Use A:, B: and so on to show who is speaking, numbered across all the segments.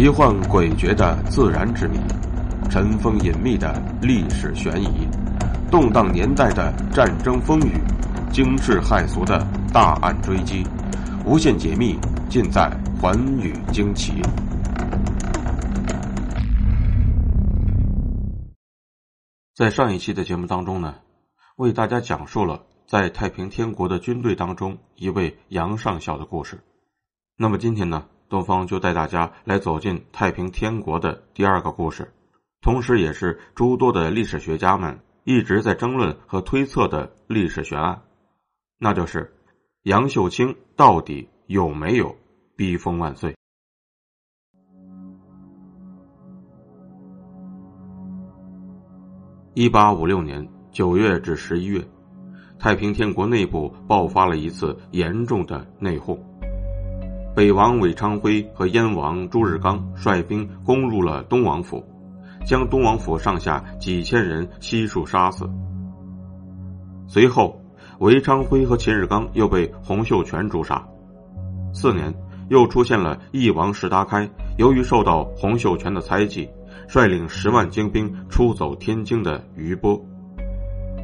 A: 奇幻诡谲的自然之谜，尘封隐秘的历史悬疑，动荡年代的战争风雨，惊世骇俗的大案追击，无限解密尽在《寰宇惊奇》。在上一期的节目当中呢，为大家讲述了在太平天国的军队当中一位杨上校的故事。那么今天呢？东方就带大家来走进太平天国的第二个故事，同时也是诸多的历史学家们一直在争论和推测的历史悬案，那就是杨秀清到底有没有逼封万岁？一八五六年九月至十一月，太平天国内部爆发了一次严重的内讧。北王韦昌辉和燕王朱日刚率兵攻入了东王府，将东王府上下几千人悉数杀死。随后，韦昌辉和秦日刚又被洪秀全诛杀。次年，又出现了翼王石达开，由于受到洪秀全的猜忌，率领十万精兵出走天津的余波。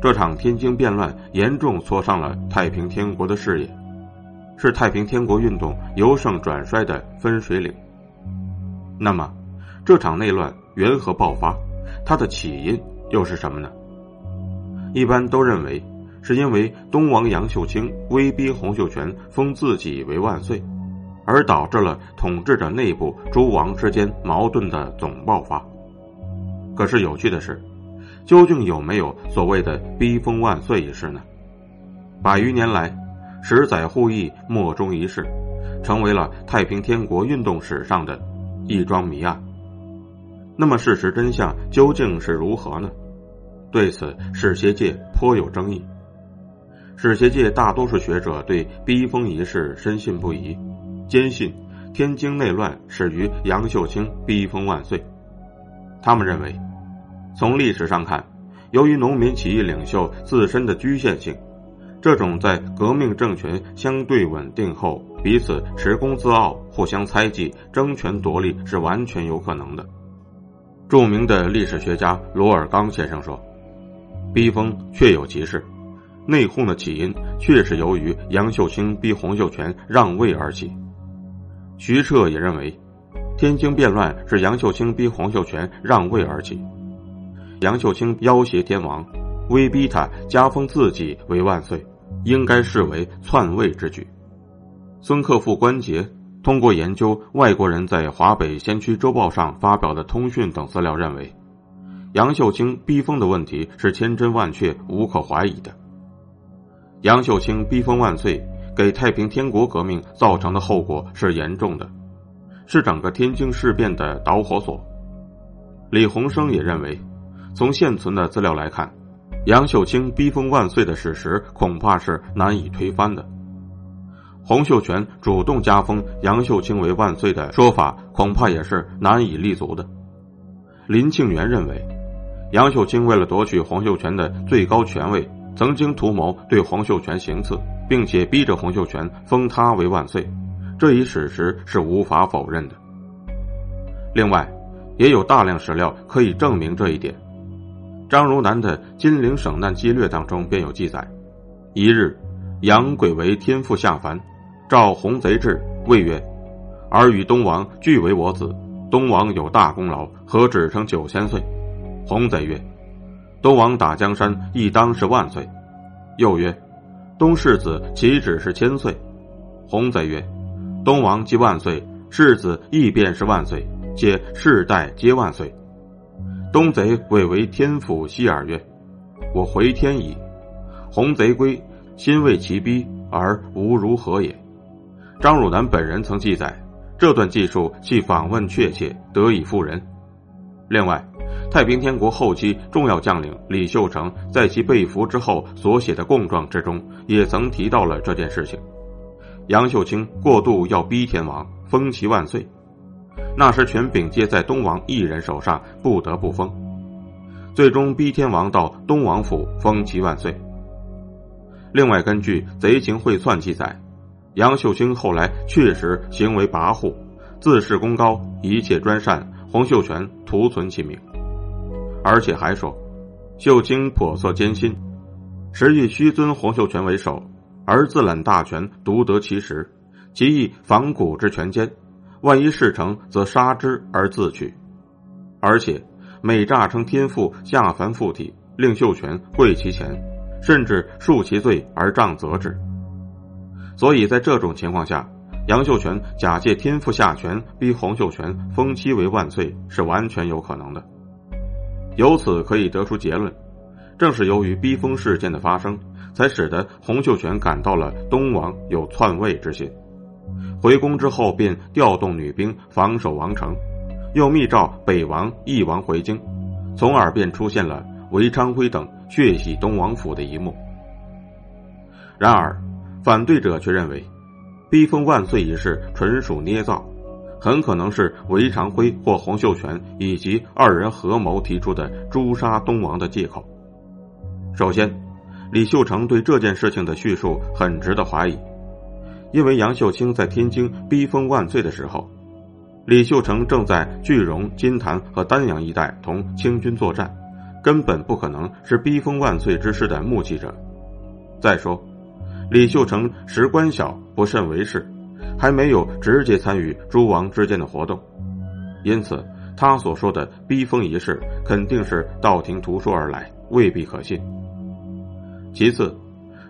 A: 这场天津变乱严重挫伤了太平天国的事业。是太平天国运动由盛转衰的分水岭。那么，这场内乱缘何爆发？它的起因又是什么呢？一般都认为，是因为东王杨秀清威逼洪秀全封自己为万岁，而导致了统治者内部诸王之间矛盾的总爆发。可是有趣的是，究竟有没有所谓的逼封万岁一事呢？百余年来。十载互议，莫衷一是，成为了太平天国运动史上的一桩谜案。那么，事实真相究竟是如何呢？对此，史学界颇有争议。史学界大多数学者对逼封一事深信不疑，坚信天津内乱始于杨秀清逼封万岁。他们认为，从历史上看，由于农民起义领袖自身的局限性。这种在革命政权相对稳定后彼此持功自傲、互相猜忌、争权夺利是完全有可能的。著名的历史学家罗尔刚先生说：“逼封确有其事，内讧的起因确是由于杨秀清逼洪秀全让位而起。”徐彻也认为，天津变乱是杨秀清逼洪秀全让位而起。杨秀清要挟天王，威逼他加封自己为万岁。应该视为篡位之举。孙克复关节通过研究外国人在华北先驱周报上发表的通讯等资料，认为杨秀清逼封的问题是千真万确、无可怀疑的。杨秀清逼封万岁，给太平天国革命造成的后果是严重的，是整个天津事变的导火索。李鸿生也认为，从现存的资料来看。杨秀清逼封万岁的事实恐怕是难以推翻的。洪秀全主动加封杨秀清为万岁的说法恐怕也是难以立足的。林庆元认为，杨秀清为了夺取洪秀全的最高权位，曾经图谋对洪秀全行刺，并且逼着洪秀全封他为万岁，这一事实是无法否认的。另外，也有大量史料可以证明这一点。张如南的《金陵省难机略》当中便有记载：一日，杨贵为天父下凡，召洪贼至，谓曰：“尔与东王俱为我子，东王有大功劳，何止称九千岁？”洪贼曰：“东王打江山，亦当是万岁。”又曰：“东世子岂止是千岁？”洪贼曰：“东王即万岁，世子亦便是万岁，且世代皆万岁。”东贼谓为天府西尔曰：“我回天矣。”洪贼归，心为其逼，而无如何也。张汝南本人曾记载，这段记述系访问确切，得以复人。另外，太平天国后期重要将领李秀成在其被俘之后所写的供状之中，也曾提到了这件事情。杨秀清过度要逼天王封其万岁。那时权柄皆在东王一人手上，不得不封。最终逼天王到东王府封其万岁。另外，根据贼情会算记载，杨秀清后来确实行为跋扈，自恃功高，一切专擅，洪秀全徒存其名。而且还说，秀清叵测艰辛，实欲须尊洪秀全为首，而自揽大权，独得其实，其意仿古之权奸。万一事成，则杀之而自取。而且每诈称天父下凡附体，令秀全跪其前，甚至恕其罪而杖责之。所以在这种情况下，杨秀全假借天父下权，逼洪秀全封妻为万岁，是完全有可能的。由此可以得出结论：正是由于逼封事件的发生，才使得洪秀全感到了东王有篡位之心。回宫之后，便调动女兵防守王城，又密诏北王、义王回京，从而便出现了韦昌辉等血洗东王府的一幕。然而，反对者却认为，逼封万岁一事纯属捏造，很可能是韦昌辉或洪秀全以及二人合谋提出的诛杀东王的借口。首先，李秀成对这件事情的叙述很值得怀疑。因为杨秀清在天津逼封万岁的时候，李秀成正在句容、金坛和丹阳一带同清军作战，根本不可能是逼封万岁之事的目击者。再说，李秀成时官小，不甚为事，还没有直接参与诸王之间的活动，因此他所说的逼封一事肯定是道听途说而来，未必可信。其次，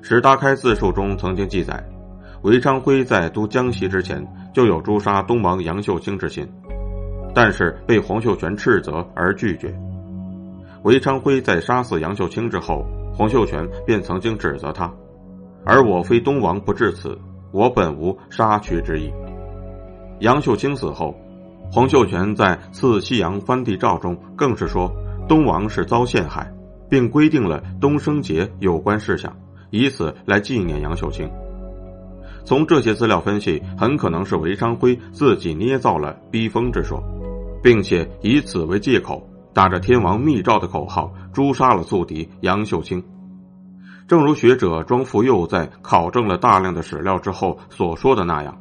A: 史达开自述中曾经记载。韦昌辉在都江西之前就有诛杀东王杨秀清之心，但是被洪秀全斥责而拒绝。韦昌辉在杀死杨秀清之后，洪秀全便曾经指责他：“而我非东王不至此，我本无杀渠之意。”杨秀清死后，洪秀全在赐西洋藩地诏中更是说东王是遭陷害，并规定了东升节有关事项，以此来纪念杨秀清。从这些资料分析，很可能是韦昌辉自己捏造了逼封之说，并且以此为借口，打着天王密诏的口号，诛杀了宿敌杨秀清。正如学者庄富佑在考证了大量的史料之后所说的那样，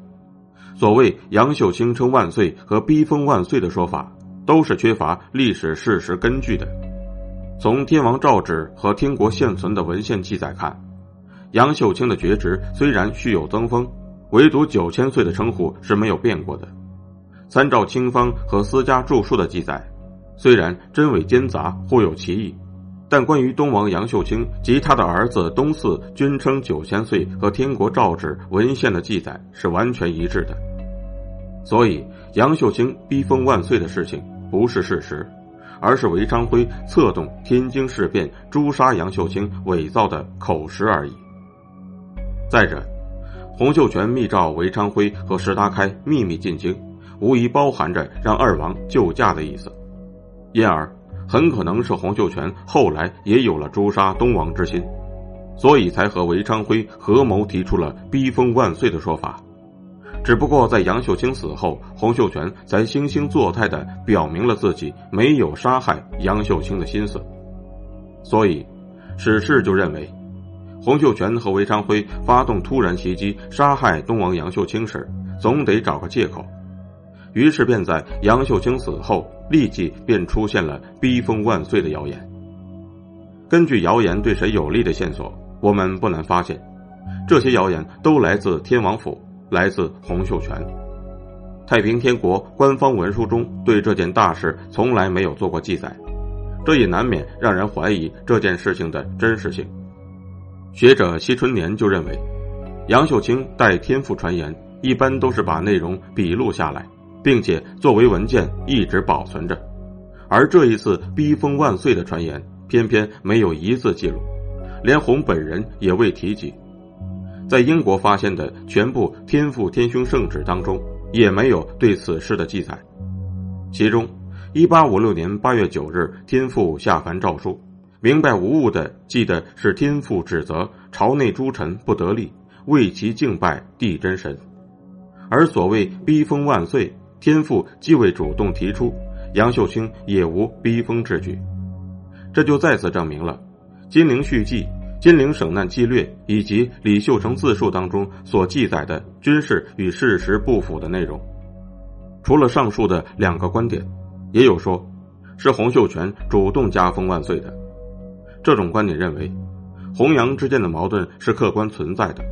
A: 所谓杨秀清称万岁和逼封万岁的说法，都是缺乏历史事实根据的。从天王诏旨和天国现存的文献记载看。杨秀清的爵职虽然续有增封，唯独九千岁的称呼是没有变过的。参照清方和私家著述的记载，虽然真伪兼杂，互有歧义，但关于东王杨秀清及他的儿子东四均称九千岁和天国诏旨文献的记载是完全一致的。所以，杨秀清逼封万岁的事情不是事实，而是韦昌辉策动天津事变诛杀杨秀清伪造的口实而已。再者，洪秀全密诏韦昌辉和石达开秘密进京，无疑包含着让二王救驾的意思，因而很可能是洪秀全后来也有了诛杀东王之心，所以才和韦昌辉合谋提出了逼封万岁的说法。只不过在杨秀清死后，洪秀全才惺惺作态的表明了自己没有杀害杨秀清的心思，所以史事就认为。洪秀全和韦昌辉发动突然袭击，杀害东王杨秀清时，总得找个借口。于是便在杨秀清死后，立即便出现了逼封万岁的谣言。根据谣言对谁有利的线索，我们不难发现，这些谣言都来自天王府，来自洪秀全。太平天国官方文书中对这件大事从来没有做过记载，这也难免让人怀疑这件事情的真实性。学者西春年就认为，杨秀清代天父传言，一般都是把内容笔录下来，并且作为文件一直保存着。而这一次逼封万岁的传言，偏偏没有一字记录，连洪本人也未提及。在英国发现的全部天父天兄圣旨当中，也没有对此事的记载。其中，一八五六年八月九日，天父下凡诏书。明白无误的记得是天父指责朝内诸臣不得力，为其敬拜地真神，而所谓逼封万岁，天父既未主动提出，杨秀清也无逼封之举，这就再次证明了《金陵续记》《金陵省难纪略》以及李秀成自述当中所记载的军事与事实不符的内容。除了上述的两个观点，也有说是洪秀全主动加封万岁的。这种观点认为，洪杨之间的矛盾是客观存在的。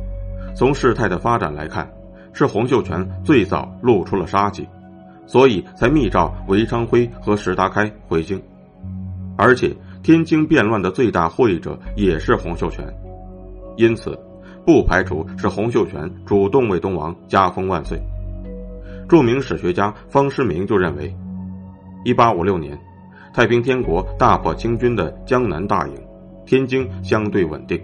A: 从事态的发展来看，是洪秀全最早露出了杀机，所以才密诏韦昌辉和石达开回京。而且，天津变乱的最大获益者也是洪秀全，因此，不排除是洪秀全主动为东王加封万岁。著名史学家方世明就认为，一八五六年，太平天国大破清军的江南大营，天津相对稳定。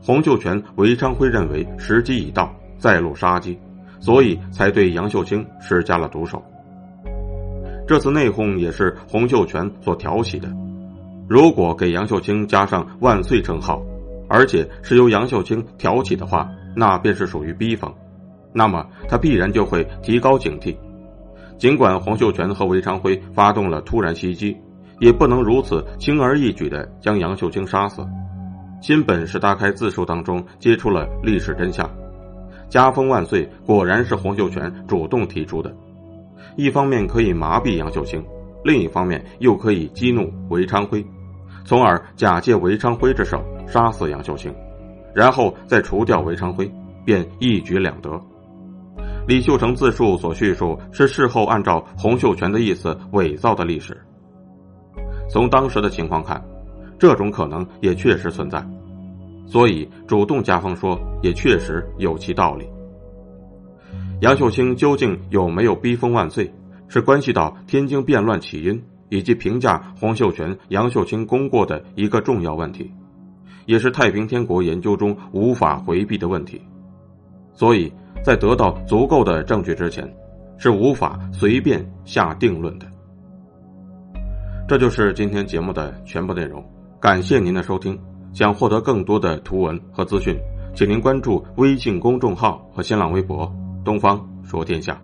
A: 洪秀全、韦昌辉认为时机已到，再露杀机，所以才对杨秀清施加了毒手。这次内讧也是洪秀全所挑起的。如果给杨秀清加上“万岁”称号，而且是由杨秀清挑起的话，那便是属于逼封。那么他必然就会提高警惕，尽管洪秀全和韦昌辉发动了突然袭击，也不能如此轻而易举地将杨秀清杀死。新本事大开自述当中揭出了历史真相，加封万岁果然是洪秀全主动提出的，一方面可以麻痹杨秀清，另一方面又可以激怒韦昌辉，从而假借韦昌辉之手杀死杨秀清，然后再除掉韦昌辉，便一举两得。李秀成自述所叙述是事后按照洪秀全的意思伪造的历史。从当时的情况看，这种可能也确实存在，所以主动加封说也确实有其道理。杨秀清究竟有没有逼封万岁，是关系到天津变乱起因以及评价洪秀全、杨秀清功过的一个重要问题，也是太平天国研究中无法回避的问题，所以。在得到足够的证据之前，是无法随便下定论的。这就是今天节目的全部内容，感谢您的收听。想获得更多的图文和资讯，请您关注微信公众号和新浪微博“东方说天下”。